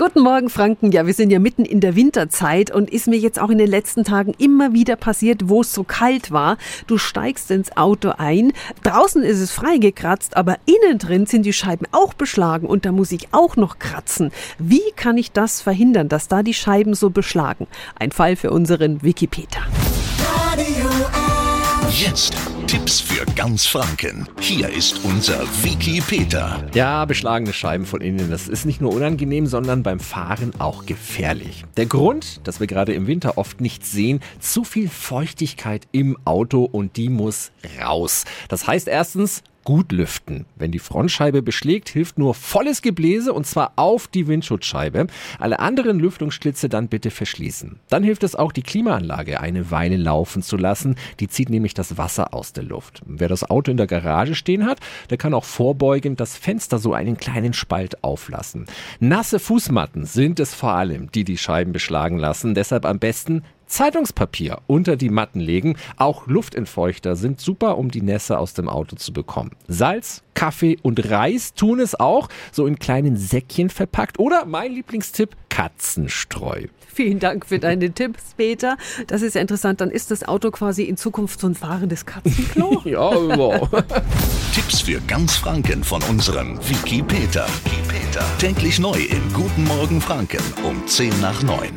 Guten Morgen, Franken. Ja, wir sind ja mitten in der Winterzeit und ist mir jetzt auch in den letzten Tagen immer wieder passiert, wo es so kalt war. Du steigst ins Auto ein, draußen ist es freigekratzt, aber innen drin sind die Scheiben auch beschlagen und da muss ich auch noch kratzen. Wie kann ich das verhindern, dass da die Scheiben so beschlagen? Ein Fall für unseren Wikipedia. Jetzt Tipps für ganz Franken. Hier ist unser Wiki Peter. Ja, beschlagene Scheiben von innen, das ist nicht nur unangenehm, sondern beim Fahren auch gefährlich. Der Grund, dass wir gerade im Winter oft nichts sehen, zu viel Feuchtigkeit im Auto und die muss raus. Das heißt erstens, gut lüften. Wenn die Frontscheibe beschlägt, hilft nur volles Gebläse und zwar auf die Windschutzscheibe. Alle anderen Lüftungsschlitze dann bitte verschließen. Dann hilft es auch, die Klimaanlage eine Weile laufen zu lassen. Die zieht nämlich das Wasser aus der Luft. Wer das Auto in der Garage stehen hat, der kann auch vorbeugend das Fenster so einen kleinen Spalt auflassen. Nasse Fußmatten sind es vor allem, die die Scheiben beschlagen lassen. Deshalb am besten Zeitungspapier unter die Matten legen. Auch Luftentfeuchter sind super, um die Nässe aus dem Auto zu bekommen. Salz, Kaffee und Reis tun es auch, so in kleinen Säckchen verpackt. Oder mein Lieblingstipp, Katzenstreu. Vielen Dank für deine Tipps, Peter. Das ist ja interessant. Dann ist das Auto quasi in Zukunft so ein fahrendes Katzenklo. ja, wow. Tipps für ganz Franken von unserem Wiki Peter. Wiki Peter. Täglich neu in Guten Morgen Franken um 10 nach 9.